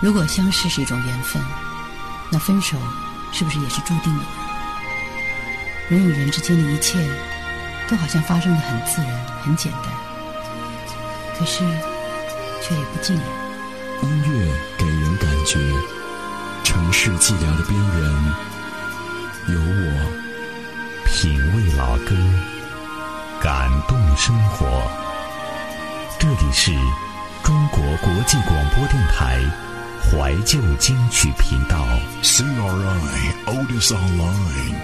如果相识是一种缘分，那分手是不是也是注定的？人与人之间的一切，都好像发生的很自然、很简单，可是却也不尽然。音乐给人感觉，城市寂寥的边缘，有我品味老歌，感动生活。这里是中国国际广播电台怀旧金曲频道。CRI Otis Online。